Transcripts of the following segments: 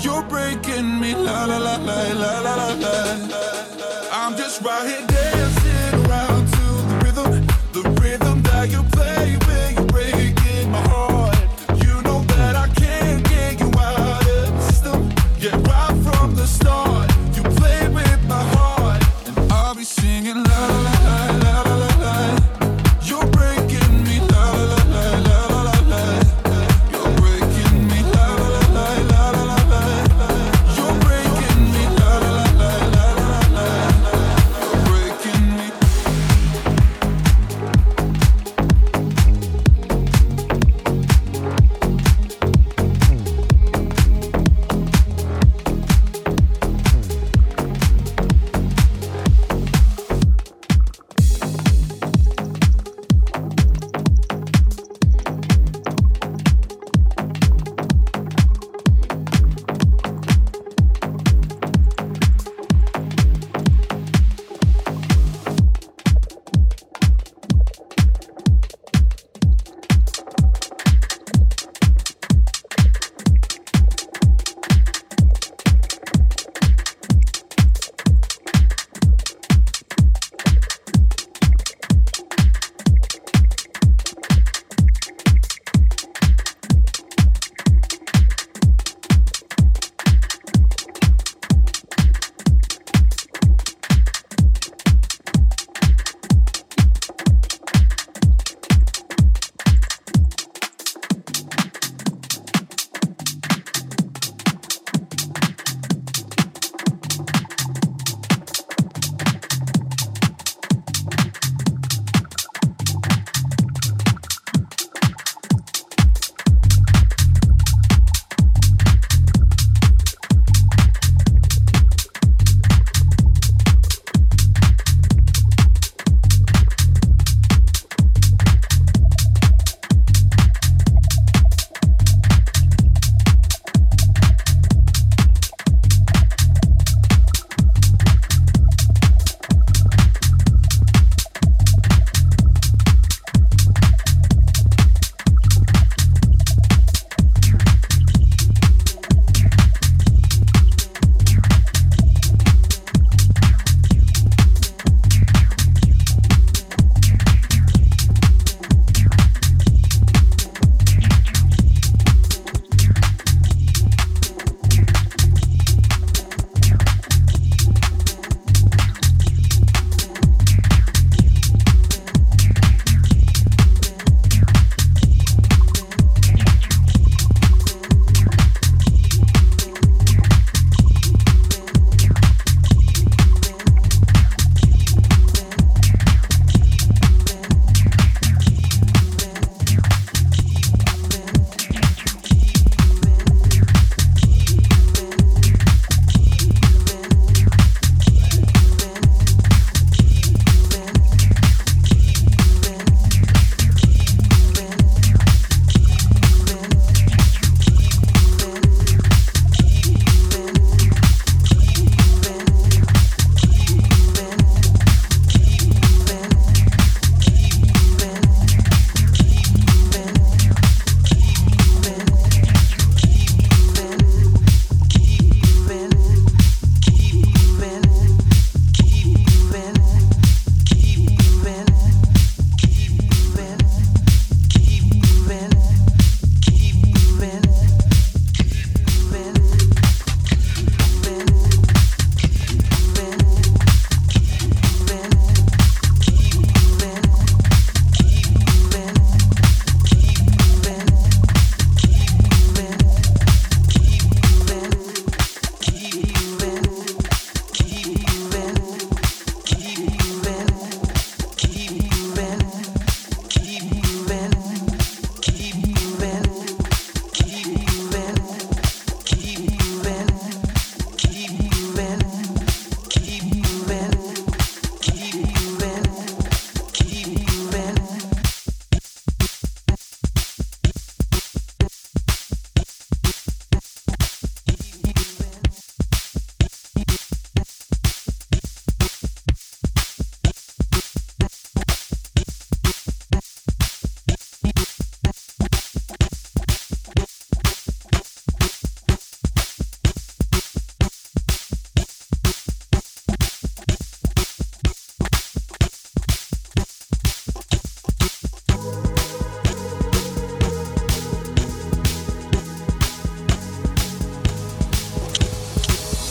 You're breaking me, la la la la la la la. I'm just right here.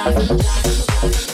To me, it's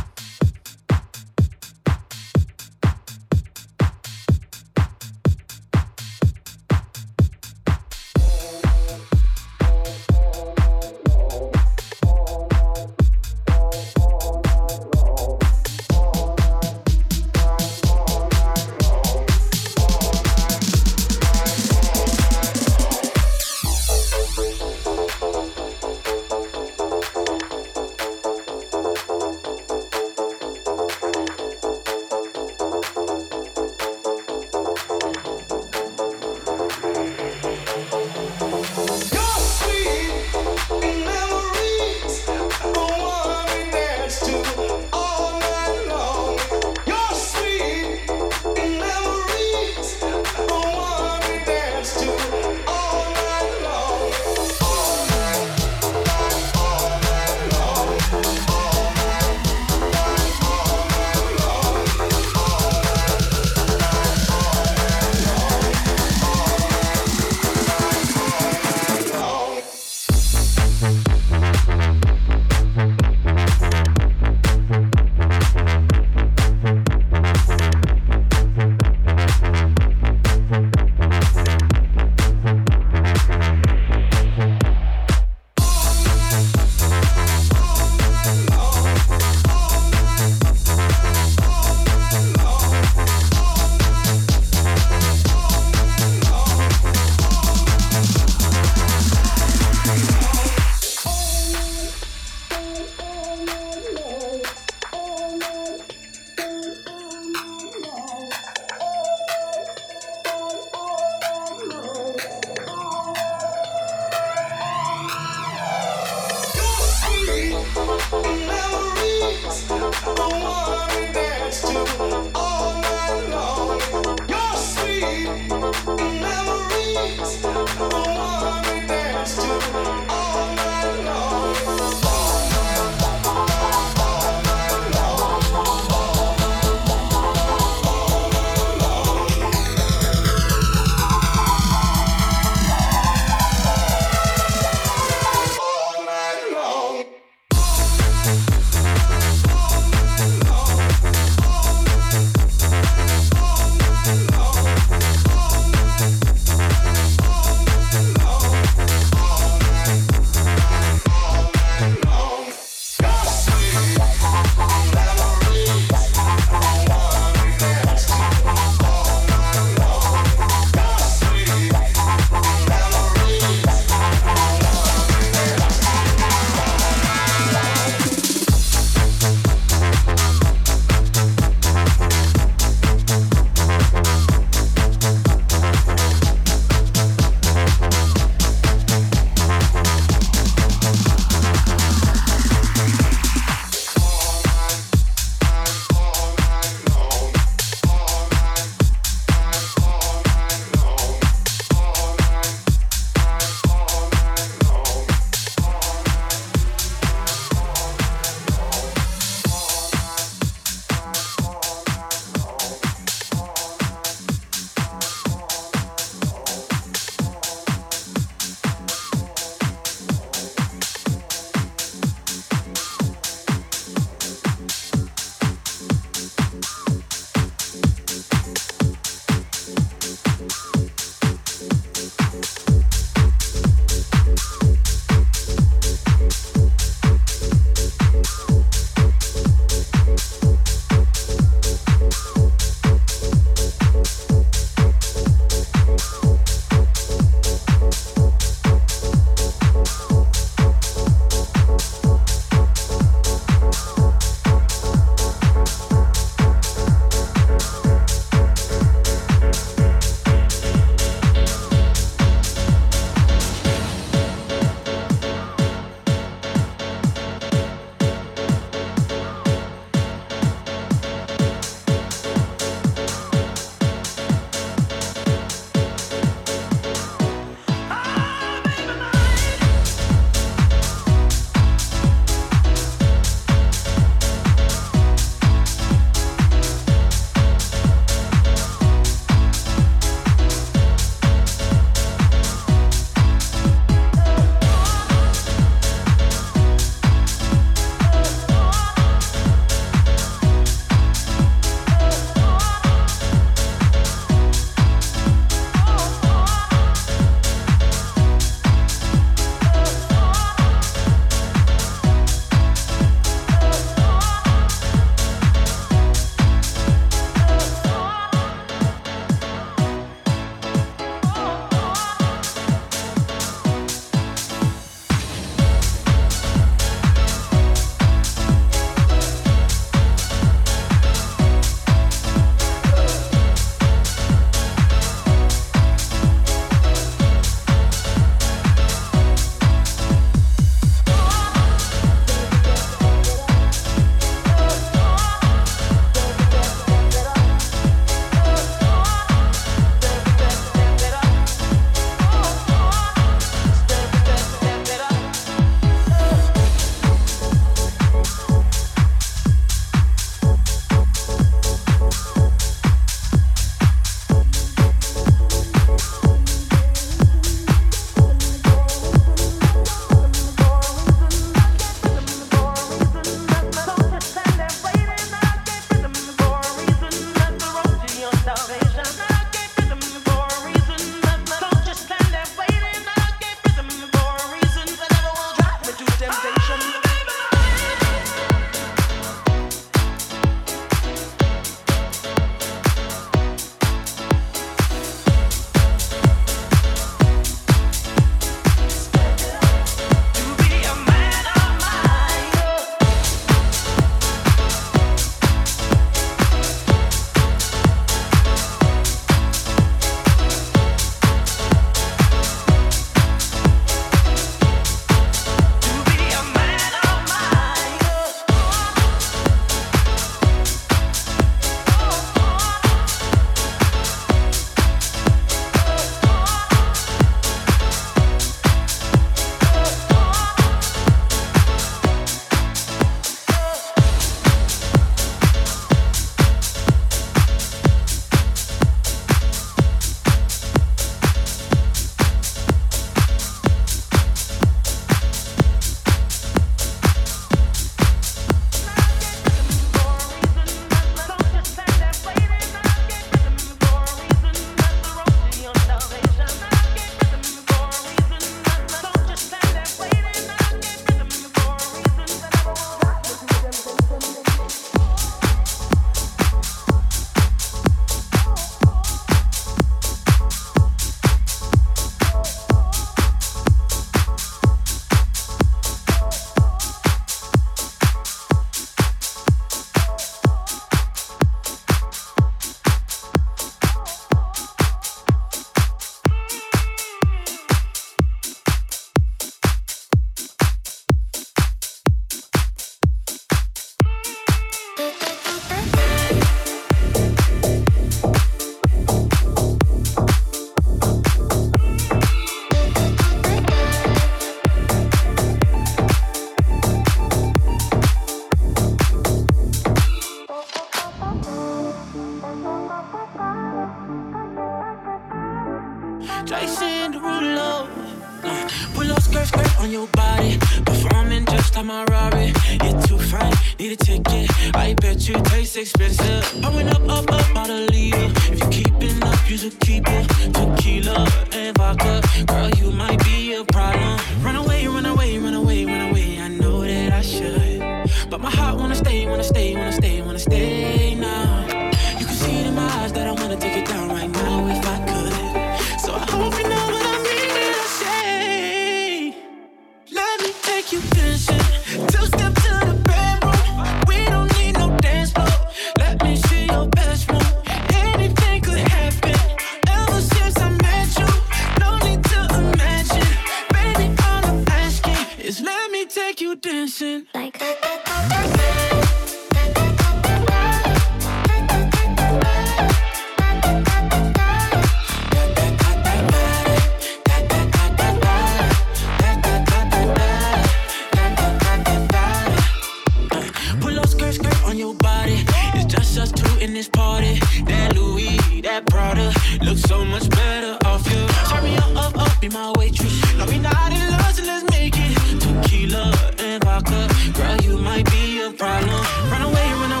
my waitress. No, we not in love, so let's make it tequila and vodka. Girl, you might be a problem. Run away, run away.